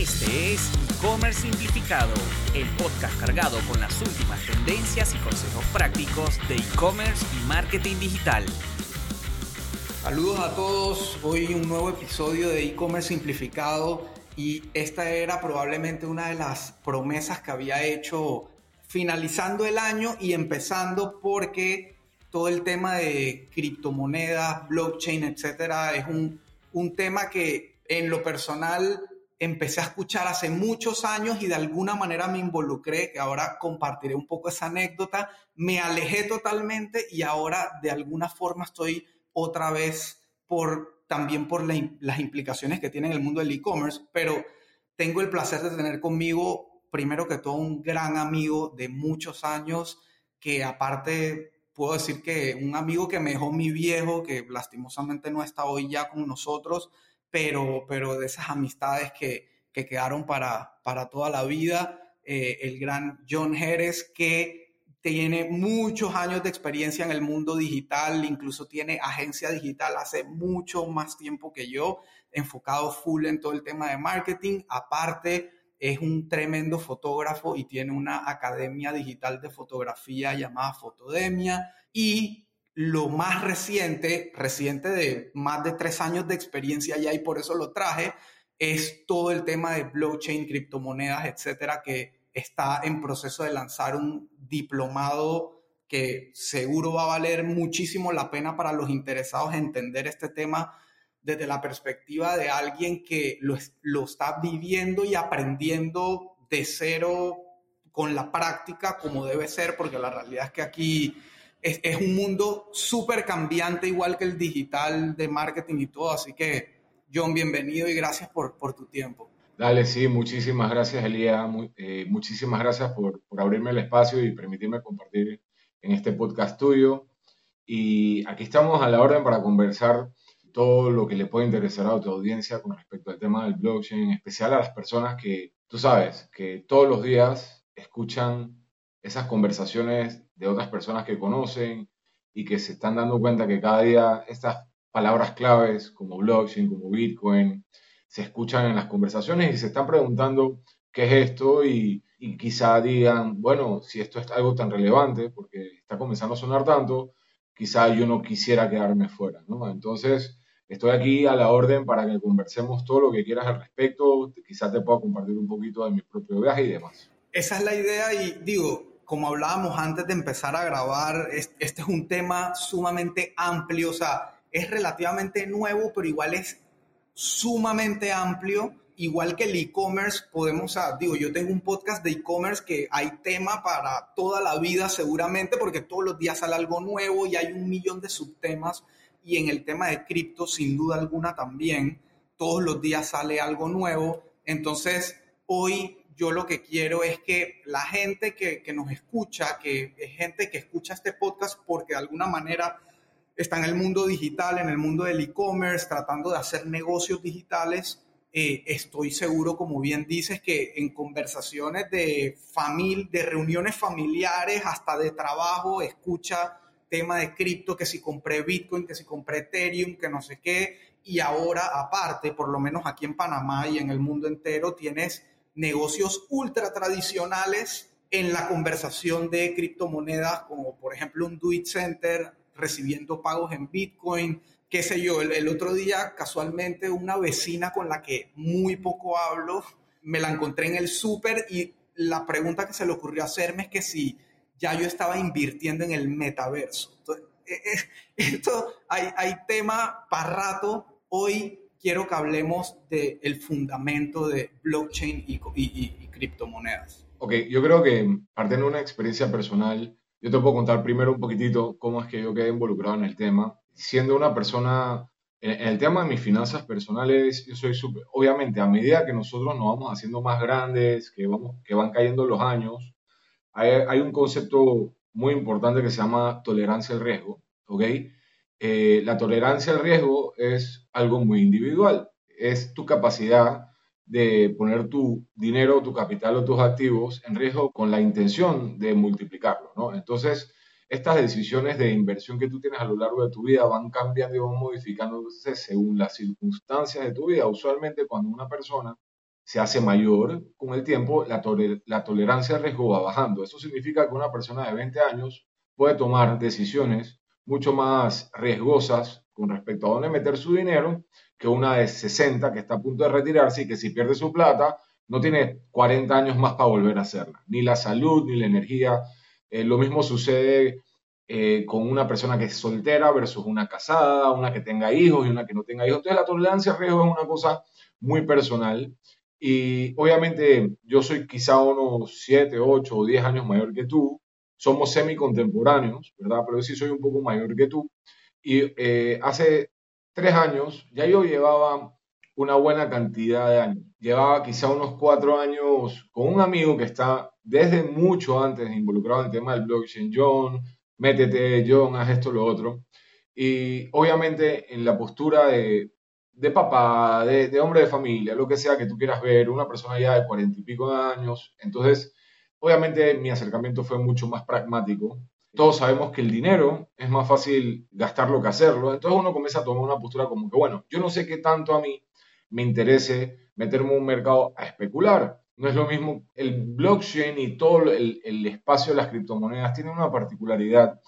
Este es E-Commerce Simplificado, el podcast cargado con las últimas tendencias y consejos prácticos de e-commerce y marketing digital. Saludos a todos, hoy un nuevo episodio de E-Commerce Simplificado y esta era probablemente una de las promesas que había hecho finalizando el año y empezando porque todo el tema de criptomonedas, blockchain, etcétera, es un, un tema que en lo personal empecé a escuchar hace muchos años y de alguna manera me involucré, que ahora compartiré un poco esa anécdota, me alejé totalmente y ahora de alguna forma estoy otra vez por también por las implicaciones que tiene en el mundo del e-commerce, pero tengo el placer de tener conmigo primero que todo un gran amigo de muchos años que aparte puedo decir que un amigo que me dejó mi viejo, que lastimosamente no está hoy ya con nosotros, pero, pero de esas amistades que, que quedaron para, para toda la vida. Eh, el gran John Jerez, que tiene muchos años de experiencia en el mundo digital, incluso tiene agencia digital hace mucho más tiempo que yo, enfocado full en todo el tema de marketing. Aparte, es un tremendo fotógrafo y tiene una academia digital de fotografía llamada Fotodemia. Y lo más reciente, reciente de más de tres años de experiencia ya y por eso lo traje, es todo el tema de blockchain, criptomonedas, etcétera, que está en proceso de lanzar un diplomado que seguro va a valer muchísimo la pena para los interesados en entender este tema desde la perspectiva de alguien que lo, lo está viviendo y aprendiendo de cero con la práctica como debe ser, porque la realidad es que aquí es, es un mundo súper cambiante, igual que el digital de marketing y todo. Así que, John, bienvenido y gracias por, por tu tiempo. Dale, sí, muchísimas gracias, Elía. eh, muchísimas gracias por, por abrirme el espacio y permitirme compartir en este podcast tuyo. Y aquí estamos a la orden para conversar todo lo que le puede interesar a tu audiencia con respecto al tema del blockchain, en especial a las personas que, tú sabes, que todos los días escuchan esas conversaciones de otras personas que conocen y que se están dando cuenta que cada día estas palabras claves como blockchain, como Bitcoin, se escuchan en las conversaciones y se están preguntando qué es esto y, y quizá digan, bueno, si esto es algo tan relevante, porque está comenzando a sonar tanto, quizá yo no quisiera quedarme fuera, ¿no? Entonces, estoy aquí a la orden para que conversemos todo lo que quieras al respecto, quizá te pueda compartir un poquito de mi propio viaje y demás. Esa es la idea y digo, como hablábamos antes de empezar a grabar, este es un tema sumamente amplio, o sea, es relativamente nuevo, pero igual es sumamente amplio. Igual que el e-commerce, podemos, o sea, digo, yo tengo un podcast de e-commerce que hay tema para toda la vida seguramente, porque todos los días sale algo nuevo y hay un millón de subtemas. Y en el tema de cripto, sin duda alguna también, todos los días sale algo nuevo. Entonces, hoy yo lo que quiero es que la gente que, que, nos escucha, que es gente que escucha este podcast porque de alguna manera está en el mundo digital, en el mundo del e-commerce, tratando de hacer negocios digitales, eh, estoy seguro, como bien dices, que en conversaciones de familia, de reuniones familiares, hasta de trabajo, escucha tema de cripto, que si compré Bitcoin, que si compré Ethereum, que no sé qué, y ahora aparte, por lo menos aquí en Panamá y en el mundo entero, tienes negocios ultra tradicionales en la conversación de criptomonedas, como por ejemplo un Do It Center recibiendo pagos en Bitcoin, qué sé yo. El, otro día, casualmente, una vecina con la que muy poco hablo, me la encontré en el súper y la pregunta que se le ocurrió hacerme es que si ya yo estaba invirtiendo en el metaverso. Entonces, esto hay, hay tema para rato. Hoy quiero que hablemos del el fundamento de blockchain y, y, y, y, criptomonedas. Ok, yo creo que partiendo de una experiencia personal, yo te puedo contar primero un poquitito cómo es que yo quedé involucrado en el tema. Siendo una persona, en, el tema de mis finanzas personales, yo soy súper, obviamente a medida que nosotros nos vamos haciendo más grandes, que, vamos, que van cayendo los años, hay, hay un concepto muy importante que se llama tolerancia al riesgo, ¿ok? Eh, la tolerancia al riesgo es algo muy individual, es tu capacidad de poner tu dinero, tu capital o tus activos en riesgo con la intención de multiplicarlo, ¿no? Entonces, estas decisiones de inversión que tú tienes a lo largo de tu vida van cambiando y van modificándose según las circunstancias de tu vida. Usualmente cuando una persona se hace mayor con el tiempo, la, la tolerancia al riesgo va bajando. Eso significa que una persona de 20 años puede tomar decisiones mucho más riesgosas con respecto a dónde meter su dinero que una de 60 que está a punto de retirarse y que si pierde su plata no tiene 40 años más para volver a hacerla. Ni la salud, ni la energía. Eh, lo mismo sucede eh, con una persona que es soltera versus una casada, una que tenga hijos y una que no tenga hijos. Entonces la tolerancia riesgo es una cosa muy personal. Y obviamente yo soy quizá unos 7, 8 o 10 años mayor que tú. Somos semi-contemporáneos, ¿verdad? Pero sí soy un poco mayor que tú. Y eh, hace tres años ya yo llevaba una buena cantidad de años. Llevaba quizá unos cuatro años con un amigo que está desde mucho antes involucrado en el tema del blockchain. John, métete, John, haz esto, lo otro. Y obviamente en la postura de, de papá, de, de, hombre de familia, lo que sea que tú quieras ver, una persona ya de cuarenta y pico de años. Entonces, obviamente mi acercamiento fue mucho más pragmático todos sabemos que el dinero es más fácil gastarlo que hacerlo, entonces uno comienza a tomar una postura como que, bueno, yo no sé qué tanto a mí me interese meterme en un mercado a especular. No es lo mismo, el blockchain y todo el, el espacio de las criptomonedas tiene una particularidad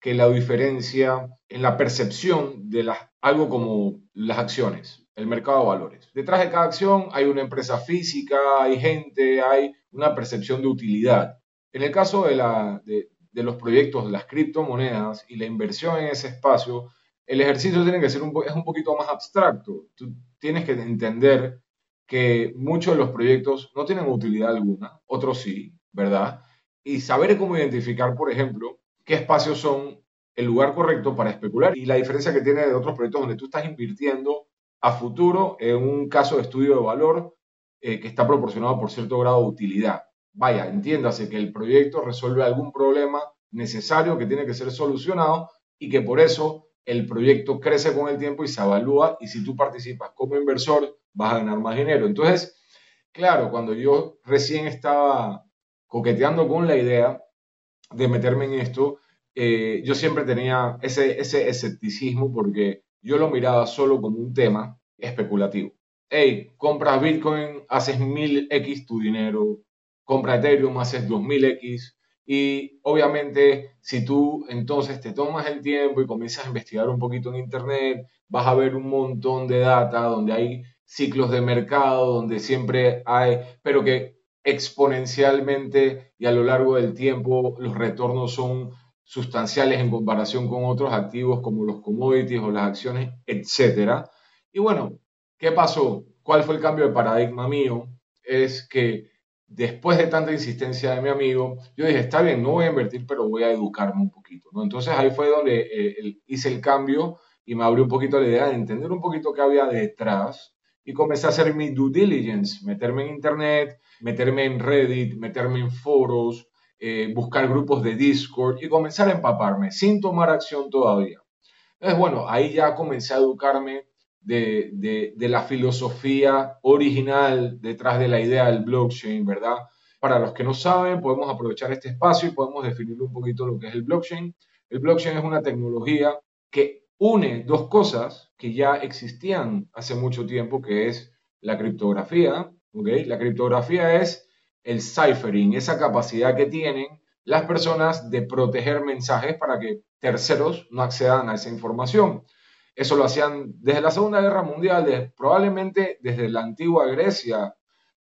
que la diferencia en la percepción de las, algo como las acciones, el mercado de valores. Detrás de cada acción hay una empresa física, hay gente, hay una percepción de utilidad. En el caso de, la, de, de los proyectos de las criptomonedas y la inversión en ese espacio, el ejercicio tiene que ser un, es un poquito más abstracto. Tú tienes que entender que muchos de los proyectos no tienen utilidad alguna, otros sí, ¿verdad? Y saber cómo identificar, por ejemplo, qué espacios son el lugar correcto para especular y la diferencia que tiene de otros proyectos donde tú estás invirtiendo a futuro en un caso de estudio de valor eh, que está proporcionado por cierto grado de utilidad vaya, entiéndase que el proyecto resuelve algún problema necesario que tiene que ser solucionado y que por eso el proyecto crece con el tiempo y se evalúa y si tú participas como inversor vas a ganar más dinero. Entonces, claro, cuando yo recién estaba coqueteando con la idea de meterme en esto, eh, yo siempre tenía ese, ese escepticismo porque yo lo miraba solo como un tema especulativo. Hey, compras Bitcoin, haces mil X tu dinero, compra Ethereum, haces 2000X y obviamente si tú entonces te tomas el tiempo y comienzas a investigar un poquito en Internet, vas a ver un montón de data donde hay ciclos de mercado, donde siempre hay, pero que exponencialmente y a lo largo del tiempo los retornos son sustanciales en comparación con otros activos como los commodities o las acciones, etc. Y bueno, ¿qué pasó? ¿Cuál fue el cambio de paradigma mío? Es que después de tanta insistencia de mi amigo, yo dije, está bien, no voy a invertir, pero voy a educarme un poquito. ¿no? Entonces ahí fue donde eh, hice el cambio y me abrió un poquito la idea de entender un poquito qué había detrás y comencé a hacer mi due diligence, meterme en internet, meterme en Reddit, meterme en foros, eh, buscar grupos de Discord y comenzar a empaparme sin tomar acción todavía. Entonces, bueno, ahí ya comencé a educarme de, la filosofía original detrás de la idea del blockchain, ¿verdad? Para los que no saben, podemos aprovechar este espacio y podemos definir un poquito lo que es el blockchain. El blockchain es una tecnología que une dos cosas que ya existían hace mucho tiempo, que es la criptografía. ¿okay? La criptografía es el ciphering, esa capacidad que tienen las personas de proteger mensajes para que terceros no accedan a esa información. Eso lo hacían desde la Segunda Guerra Mundial, probablemente desde la antigua Grecia.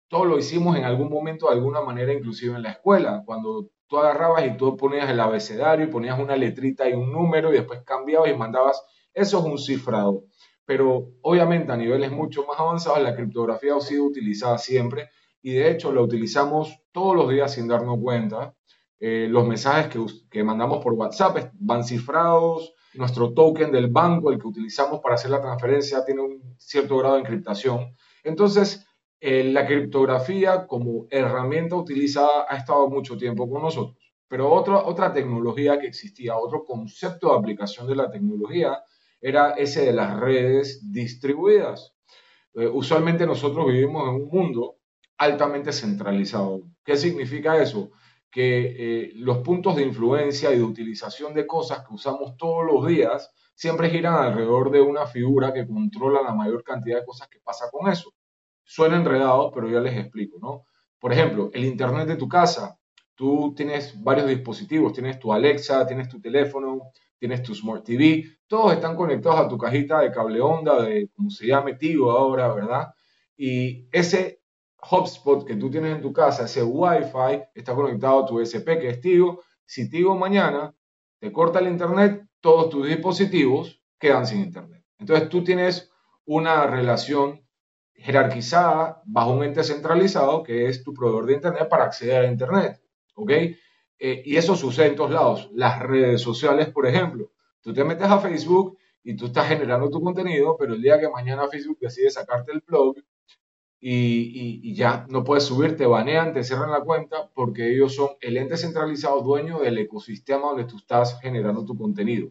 Todo lo hicimos en algún momento, de alguna manera, inclusive en la escuela, cuando tú agarrabas y tú ponías el abecedario y ponías una letrita y un número y después cambiabas y mandabas, eso es un cifrado. Pero obviamente a niveles mucho más avanzados la criptografía ha sido utilizada siempre y de hecho la utilizamos todos los días sin darnos cuenta. Eh, los mensajes que, que mandamos por WhatsApp van cifrados, nuestro token del banco, el que utilizamos para hacer la transferencia, tiene un cierto grado de encriptación. Entonces, eh, la criptografía como herramienta utilizada ha estado mucho tiempo con nosotros. Pero otra, otra tecnología que existía, otro concepto de aplicación de la tecnología, era ese de las redes distribuidas. Eh, usualmente nosotros vivimos en un mundo altamente centralizado. ¿Qué significa eso? que eh, los puntos de influencia y de utilización de cosas que usamos todos los días siempre giran alrededor de una figura que controla la mayor cantidad de cosas que pasa con eso. suena enredado, pero ya les explico, ¿no? Por ejemplo, el Internet de tu casa. Tú tienes varios dispositivos, tienes tu Alexa, tienes tu teléfono, tienes tu Smart TV, todos están conectados a tu cajita de cable onda, de como se llama Tigo ahora, ¿verdad? Y ese hotspot que tú tienes en tu casa, ese Wi-Fi, está conectado a tu SP, que es Tigo. Si Tigo mañana te corta el Internet, todos tus dispositivos quedan sin Internet. Entonces tú tienes una relación jerarquizada bajo un ente centralizado que es tu proveedor de Internet para acceder a Internet. ¿Ok? Eh, y eso sucede en todos lados. Las redes sociales, por ejemplo. Tú te metes a Facebook y tú estás generando tu contenido, pero el día que mañana Facebook decide sacarte el blog y, ya no puedes subir, te banean, te cierran la cuenta porque ellos son el ente centralizado dueño del ecosistema donde tú estás generando tu contenido.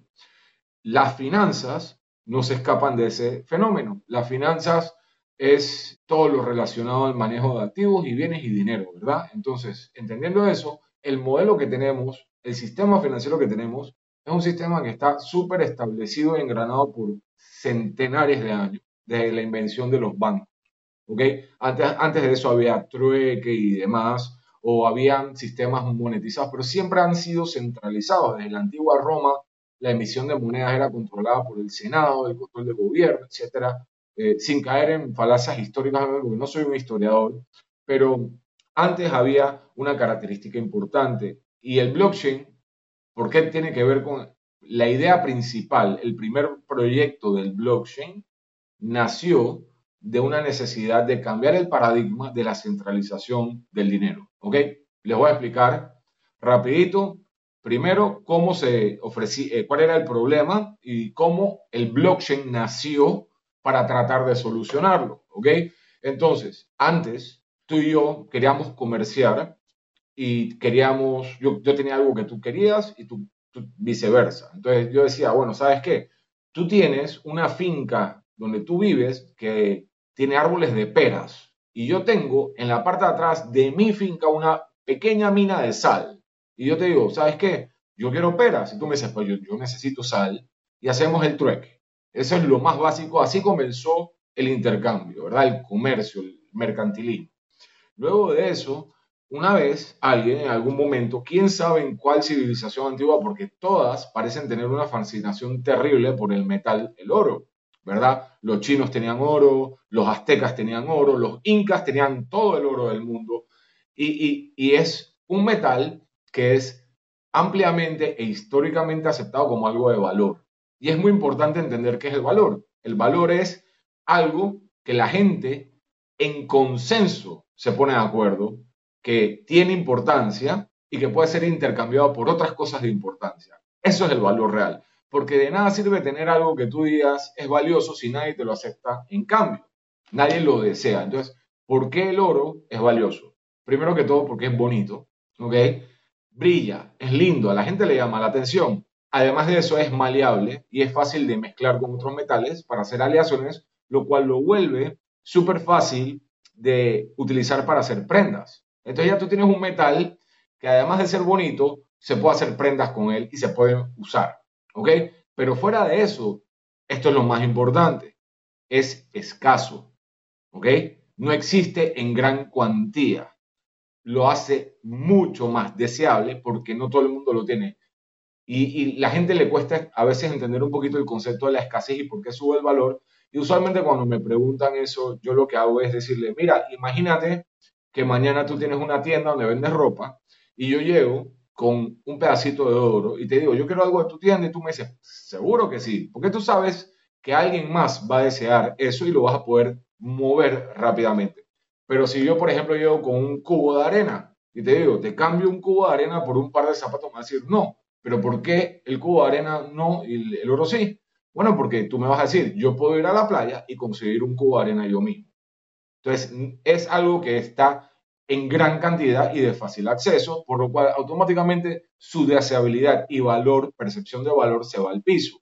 Las finanzas no se escapan de ese fenómeno. Las finanzas es todo lo relacionado al manejo de activos y bienes y dinero, ¿verdad? Entonces, entendiendo eso, el modelo que tenemos, el sistema financiero que tenemos, es un sistema que está súper establecido y engranado por centenares de años, desde la invención de los bancos. ¿Ok? Antes, antes de eso había trueque y demás, o habían sistemas monetizados, pero siempre han sido centralizados. Desde la antigua Roma, la emisión de monedas era controlada por el Senado, el control del gobierno, etcétera, eh, sin caer en falacias históricas, porque no soy un historiador, pero antes había una característica importante y el blockchain, ¿por qué tiene que ver con la idea principal? El primer proyecto del blockchain nació de una necesidad de cambiar el paradigma de la centralización del dinero. ¿Ok? Les voy a explicar rapidito, primero, cómo se ofrecía, eh, cuál era el problema y cómo el blockchain nació para tratar de solucionarlo. ¿Ok? Entonces, antes tú y yo queríamos comerciar y queríamos, yo, yo tenía algo que tú querías y tú, viceversa. Entonces yo decía, bueno, ¿sabes qué? Tú tienes una finca donde tú vives que tiene árboles de peras y yo tengo en la parte de atrás de mi finca una pequeña mina de sal. Y yo te digo, ¿sabes qué? Yo quiero peras. Y tú me dices, pues yo, necesito sal y hacemos el trueque. Eso es lo más básico. Así comenzó el intercambio, ¿verdad? El comercio, el mercantilismo. Luego de eso, una vez alguien en algún momento, quién sabe en cuál civilización antigua, porque todas parecen tener una fascinación terrible por el metal, el oro, ¿verdad? Los chinos tenían oro, los aztecas tenían oro, los incas tenían todo el oro del mundo, y, es un metal que es ampliamente e históricamente aceptado como algo de valor. Y es muy importante entender qué es el valor. El valor es algo que la gente en consenso se pone de acuerdo, que tiene importancia y que puede ser intercambiado por otras cosas de importancia. Eso es el valor real, porque de nada sirve tener algo que tú digas es valioso si nadie te lo acepta en cambio. Nadie lo desea. Entonces, ¿por qué el oro es valioso? Primero que todo porque es bonito, ¿ok? Brilla, es lindo, a la gente le llama la atención. Además de eso, es maleable y es fácil de mezclar con otros metales para hacer aleaciones, lo cual lo vuelve súper fácil de utilizar para hacer prendas. Entonces ya tú tienes un metal que además de ser bonito, se puede hacer prendas con él y se puede usar. ¿Ok? Pero fuera de eso, esto es lo más importante, es escaso. ¿Ok? No existe en gran cuantía. Lo hace mucho más deseable porque no todo el mundo lo tiene. Y, y la gente le cuesta a veces entender un poquito el concepto de la escasez y por qué sube el valor, y usualmente cuando me preguntan eso, yo lo que hago es decirle, mira, imagínate que mañana tú tienes una tienda donde vendes ropa y yo llego con un pedacito de oro y te digo, yo quiero algo de tu tienda y tú me dices, seguro que sí, porque tú sabes que alguien más va a desear eso y lo vas a poder mover rápidamente. Pero si yo, por ejemplo, llego con un cubo de arena y te digo, te cambio un cubo de arena por un par de zapatos, me vas a decir, no, pero ¿por qué el cubo de arena no y el oro sí? Bueno, porque tú me vas a decir, yo puedo ir a la playa y conseguir un cubo de arena yo mismo. Entonces, es algo que está en gran cantidad y de fácil acceso, por lo cual automáticamente su deseabilidad y valor, percepción de valor, se va al piso.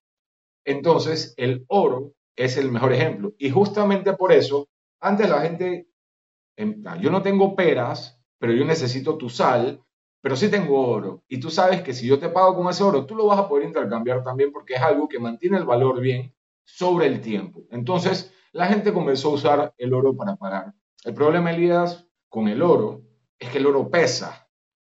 Entonces, el oro es el mejor ejemplo. Y justamente por eso, antes la gente, em, yo no tengo peras, pero yo necesito tu sal, pero sí tengo oro. Y tú sabes que si yo te pago con ese oro, tú lo vas a poder intercambiar también porque es algo que mantiene el valor bien sobre el tiempo. Entonces, la gente comenzó a usar el oro para pagar El problema, Elías, con el oro es que el oro pesa.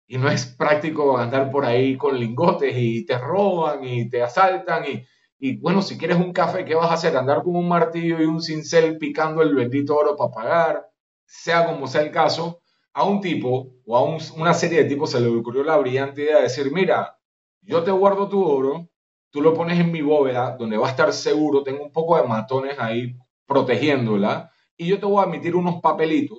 Y no es práctico andar por ahí con lingotes y te roban y te asaltan y, y bueno, si quieres un café, ¿qué vas a hacer? Andar con un martillo y un cincel picando el bendito oro para pagar, sea como sea el caso, a un tipo o a una serie de tipos se le ocurrió la brillante idea de decir, mira, yo te guardo tu oro, tú lo pones en mi bóveda, donde va a estar seguro, tengo un poco de matones ahí protegiéndola, y yo te voy a emitir unos papelitos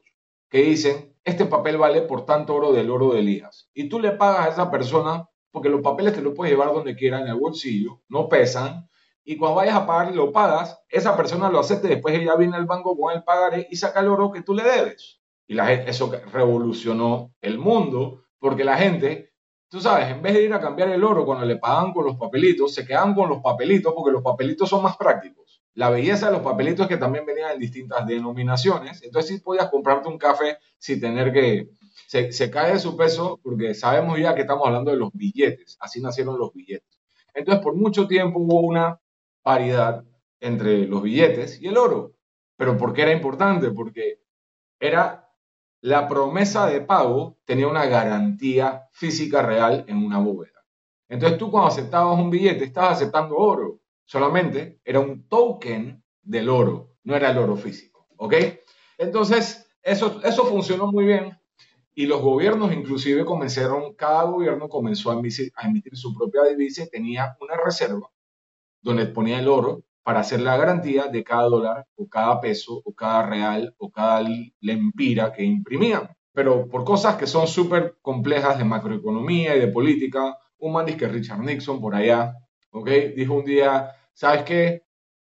que dicen, este papel vale por tanto oro del oro de Elías. Y tú le pagas a esa persona, porque los papeles te los puedes llevar donde quieras en el bolsillo, no pesan, y cuando vayas a pagar lo pagas, esa persona lo acepta y después ella viene al banco con el pagaré y saca el oro que tú le debes. Y la gente, eso revolucionó el mundo, porque la gente tú sabes, en vez de ir a cambiar el oro cuando le pagan con los papelitos, se quedan con los papelitos porque los papelitos son más prácticos. La belleza de los papelitos que también venían en distintas denominaciones, entonces sí podías comprarte un café sin tener que... Se, se cae de su peso porque sabemos ya que estamos hablando de los billetes, así nacieron los billetes. Entonces por mucho tiempo hubo una paridad entre los billetes y el oro. ¿Pero por qué era importante? Porque era la promesa de pago tenía una garantía física real en una bóveda. Entonces tú cuando aceptabas un billete estabas aceptando oro. Solamente era un token del oro, no era el oro físico. ¿Ok? Entonces eso, eso funcionó muy bien y los gobiernos inclusive comenzaron, cada gobierno comenzó a emitir, su propia divisa y tenía una reserva donde ponía el oro para hacer la garantía de cada dólar o cada peso o cada real o cada lempira que imprimían. Pero por cosas que son súper complejas de macroeconomía y de política, un man que Richard Nixon por allá, ¿ok? Dijo un día, ¿sabes qué?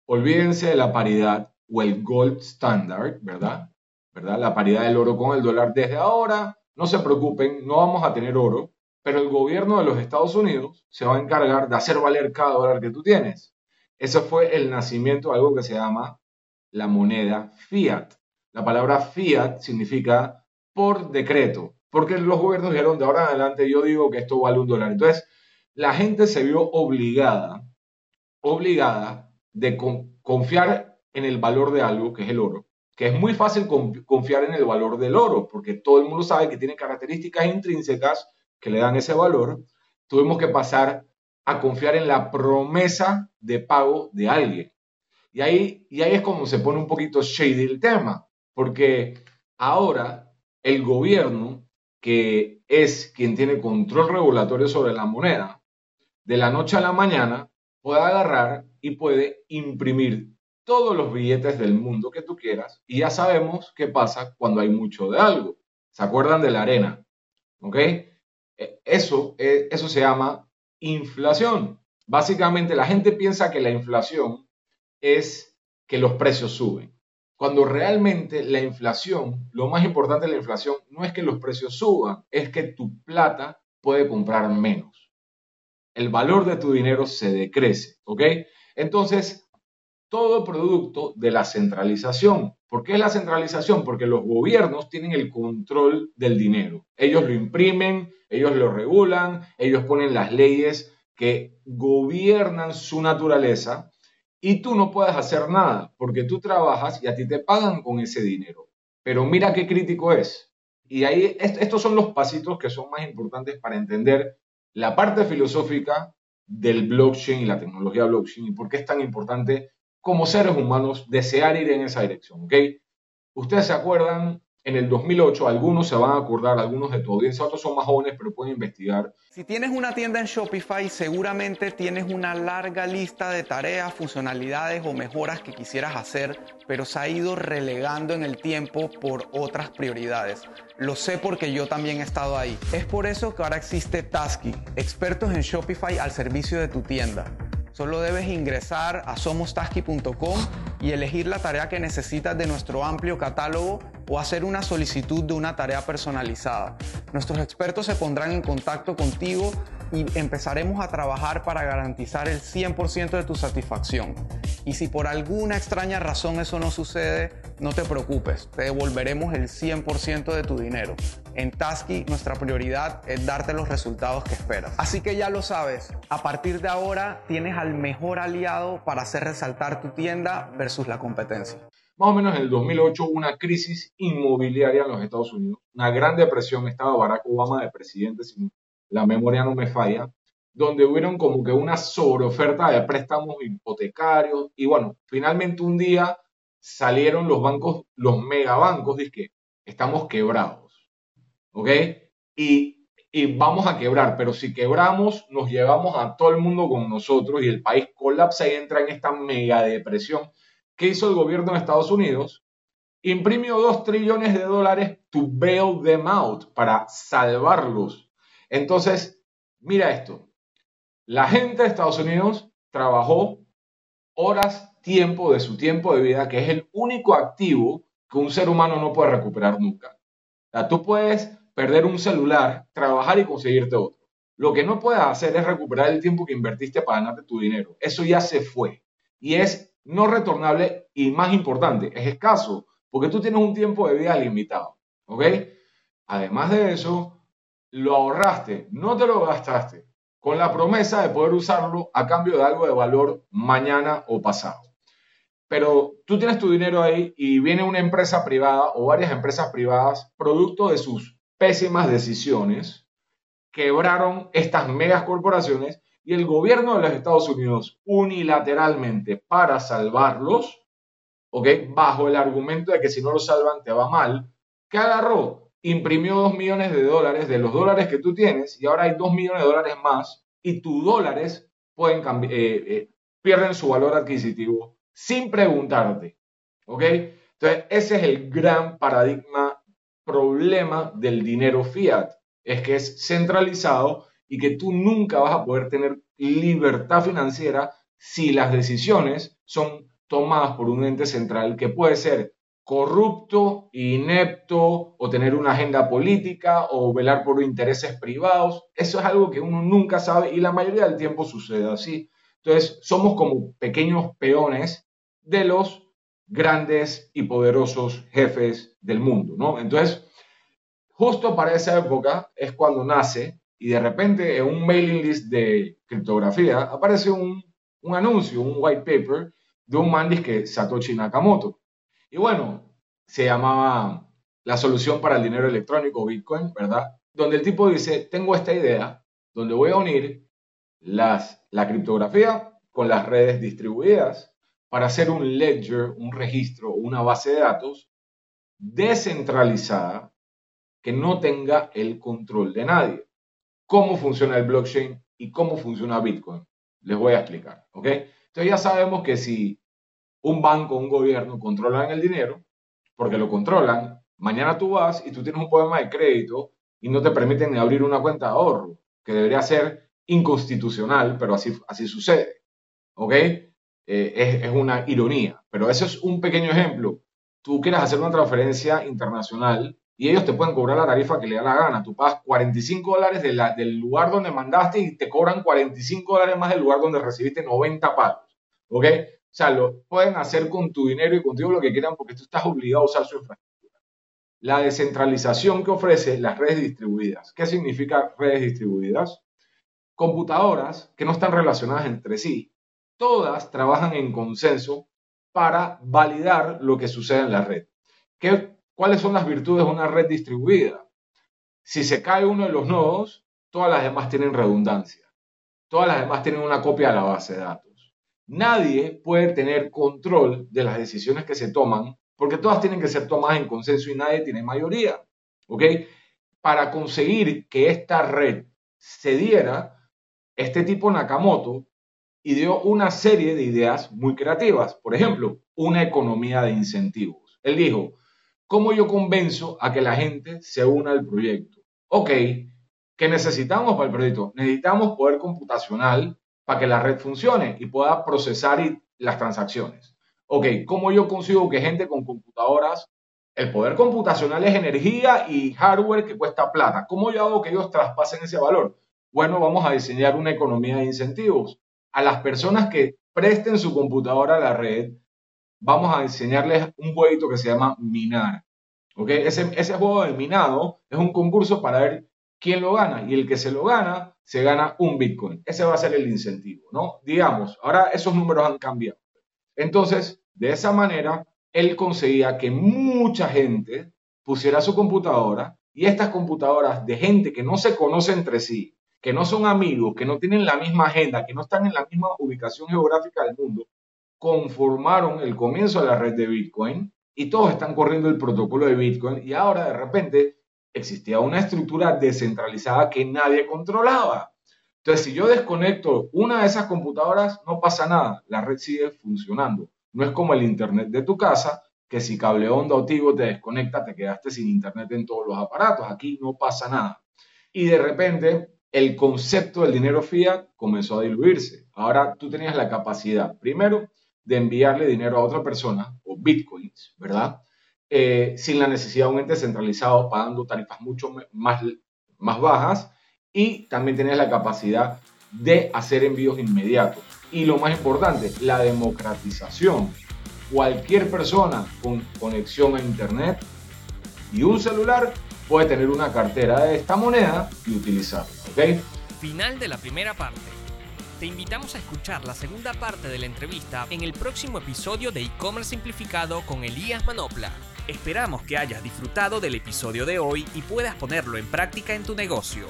Olvídense de la paridad o el gold standard, ¿verdad? ¿verdad? La paridad del oro con el dólar. Desde ahora, no se preocupen, no vamos a tener oro, pero el gobierno de los Estados Unidos se va a encargar de hacer valer cada dólar que tú tienes. Ese fue el nacimiento de algo que se llama la moneda fiat. La palabra fiat significa por decreto, porque los gobiernos dijeron de ahora en adelante yo digo que esto vale un dólar. Entonces, la gente se vio obligada, obligada de confiar en el valor de algo, que es el oro, que es muy fácil confiar en el valor del oro, porque todo el mundo sabe que tiene características intrínsecas que le dan ese valor. Tuvimos que pasar a confiar en la promesa de pago de alguien. Y ahí, y ahí es como se pone un poquito shady el tema, porque ahora el gobierno, que es quien tiene control regulatorio sobre la moneda, de la noche a la mañana puede agarrar y puede imprimir todos los billetes del mundo que tú quieras y ya sabemos qué pasa cuando hay mucho de algo. ¿Se acuerdan de la arena? ¿Ok? E, eso, e, eso se llama inflación. Básicamente la gente piensa que la inflación es que los precios suben, cuando realmente la inflación, lo más importante de la inflación no es que los precios suban, es que tu plata puede comprar menos. El valor de tu dinero se decrece, ¿ok? Entonces, todo producto de la centralización. ¿Por qué es la centralización? Porque los gobiernos tienen el control del dinero. Ellos lo imprimen, ellos lo regulan, ellos ponen las leyes que gobiernan su naturaleza y tú no puedes hacer nada porque tú trabajas y a ti te pagan con ese dinero. Pero mira qué crítico es. Y ahí estos son los pasitos que son más importantes para entender la parte filosófica del blockchain y la tecnología blockchain y por qué es tan importante como seres humanos desear ir en esa dirección. ¿ok? Ustedes se acuerdan en el 2008, algunos se van a acordar, algunos de tu audiencia, otros son más jóvenes, pero pueden investigar. Si tienes una tienda en Shopify, seguramente tienes una larga lista de tareas, funcionalidades o mejoras que quisieras hacer, pero se ha ido relegando en el tiempo por otras prioridades. Lo sé porque yo también he estado ahí. Es por eso que ahora existe Tasky, expertos en Shopify al servicio de tu tienda. Solo debes ingresar a somostasky.com y elegir la tarea que necesitas de nuestro amplio catálogo o hacer una solicitud de una tarea personalizada. Nuestros expertos se pondrán en contacto contigo y empezaremos a trabajar para garantizar el 100% de tu satisfacción. Y si por alguna extraña razón eso no sucede, no te preocupes, te devolveremos el 100% de tu dinero. En Tasky nuestra prioridad es darte los resultados que esperas. Así que ya lo sabes, a partir de ahora tienes al mejor aliado para hacer resaltar tu tienda versus la competencia. Más o menos en el 2008 hubo una crisis inmobiliaria en los Estados Unidos, una gran depresión, estaba Barack Obama de presidente, si la memoria no me falla, donde hubieron como que una sobreoferta de préstamos hipotecarios y bueno, finalmente un día salieron los bancos, los megabancos, dice que estamos quebrados, ¿ok? Y, y vamos a quebrar, pero si quebramos, nos llevamos a todo el mundo con nosotros y el país colapsa y entra en esta mega depresión. ¿Qué hizo el gobierno de Estados Unidos? Imprimió dos trillones de dólares to bail them out, para salvarlos. Entonces, mira esto, la gente de Estados Unidos trabajó horas, tiempo de su tiempo de vida, que es el único activo que un ser humano no puede recuperar nunca. O tú puedes perder un celular, trabajar y conseguirte otro. Lo que no puedes hacer es recuperar el tiempo que invertiste para ganarte tu dinero. Eso ya se fue. Y es no retornable y más importante, es escaso, porque tú tienes un tiempo de vida limitado. ¿Ok? Además de eso, lo ahorraste, no te lo gastaste con la promesa de poder usarlo a cambio de algo de valor mañana o pasado. Pero tú tienes tu dinero ahí y viene una empresa privada o varias empresas privadas, producto de sus pésimas decisiones, quebraron estas megas corporaciones y el gobierno de los Estados Unidos unilateralmente para salvarlos, ¿ok? Bajo el argumento de que si no lo salvan te va mal, ¿qué agarró? imprimió 2 millones de dólares de los dólares que tú tienes y ahora hay 2 millones de dólares más y tus dólares pueden eh, eh, pierden su valor adquisitivo sin preguntarte. ¿Ok? Entonces, ese es el gran paradigma, problema del dinero fiat. Es que es centralizado y que tú nunca vas a poder tener libertad financiera si las decisiones son tomadas por un ente central que puede ser corrupto, inepto o tener una agenda política o velar por intereses privados. Eso es algo que uno nunca sabe y la mayoría del tiempo sucede así. Entonces, somos como pequeños peones de los grandes y poderosos jefes del mundo, ¿no? Entonces, justo para esa época es cuando nace y de repente en un mailing list de criptografía aparece un, un anuncio, un white paper de un man que Satoshi Nakamoto. Y bueno, se llamaba La solución para el dinero electrónico, Bitcoin, ¿verdad? Donde el tipo dice, tengo esta idea donde voy a unir las, la criptografía con las redes distribuidas para hacer un ledger, un registro, una base de datos descentralizada que no tenga el control de nadie. ¿Cómo funciona el blockchain y cómo funciona Bitcoin? Les voy a explicar, ¿ok? Entonces ya sabemos que si un banco, un gobierno controlan el dinero, porque lo controlan, mañana tú vas y tú tienes un problema de crédito y no te permiten ni abrir una cuenta de ahorro, que debería ser inconstitucional, pero así, así sucede. ¿Ok? Eh, es, es, una ironía, pero eso es un pequeño ejemplo. Tú quieres hacer una transferencia internacional y ellos te pueden cobrar la tarifa que le da la gana. Tú pagas 45 dólares de la, del lugar donde mandaste y te cobran 45 dólares más del lugar donde recibiste 90 pagos. ¿Ok? O sea, lo pueden hacer con tu dinero y contigo lo que quieran porque tú estás obligado a usar su infraestructura. La descentralización que ofrece las redes distribuidas. ¿Qué significa redes distribuidas? Computadoras que no están relacionadas entre sí. Todas trabajan en consenso para validar lo que sucede en la red. ¿Qué, ¿Cuáles son las virtudes de una red distribuida? Si se cae uno de los nodos, todas las demás tienen redundancia. Todas las demás tienen una copia de la base de datos. Nadie puede tener control de las decisiones que se toman porque todas tienen que ser tomadas en consenso y nadie tiene mayoría. ¿Ok? Para conseguir que esta red se diera, este tipo Nakamoto ideó una serie de ideas muy creativas. Por ejemplo, una economía de incentivos. Él dijo, ¿cómo yo convenzo a que la gente se una al proyecto? Ok, ¿qué necesitamos para el proyecto? Necesitamos poder computacional para que la red funcione y pueda procesar las transacciones. Ok, ¿cómo yo consigo que gente con computadoras, el poder computacional es energía y hardware que cuesta plata? ¿Cómo yo hago que ellos traspasen ese valor? Bueno, vamos a diseñar una economía de incentivos. A las personas que presten su computadora a la red, vamos a enseñarles un jueguito que se llama minar. ¿Ok? Ese, ese juego de minado es un concurso para ver quién lo gana y el que se lo gana se gana un Bitcoin. Ese va a ser el incentivo, ¿no? Digamos, ahora esos números han cambiado. Entonces, de esa manera, él conseguía que mucha gente pusiera su computadora y estas computadoras de gente que no se conoce entre sí, que no son amigos, que no tienen la misma agenda, que no están en la misma ubicación geográfica del mundo, conformaron el comienzo de la red de Bitcoin y todos están corriendo el protocolo de Bitcoin y ahora de repente existía una estructura descentralizada que nadie controlaba. Entonces, si yo desconecto una de esas computadoras, no pasa nada, la red sigue funcionando. No es como el Internet de tu casa, que si cable onda o tigo te desconecta, te quedaste sin Internet en todos los aparatos. Aquí no pasa nada. Y de repente, el concepto del dinero fiat comenzó a diluirse. Ahora tú tenías la capacidad, primero, de enviarle dinero a otra persona, o bitcoins, ¿verdad? Eh, sin la necesidad de un ente centralizado pagando tarifas mucho más, más bajas y también tenías la capacidad de hacer envíos inmediatos. Y lo más importante, la democratización. Cualquier persona con conexión a Internet y un celular puede tener una cartera de esta moneda y utilizarla. ¿ok? Final de la primera parte. Te invitamos a escuchar la segunda parte de la entrevista en el próximo episodio de e-commerce simplificado con Elías Manopla. Esperamos que hayas disfrutado del episodio de hoy y puedas ponerlo en práctica en tu negocio.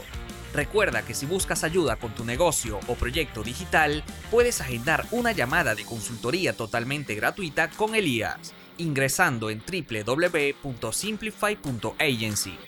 Recuerda que si buscas ayuda con tu negocio o proyecto digital, puedes agendar una llamada de consultoría totalmente gratuita con Elías, ingresando en www.simplify.agency.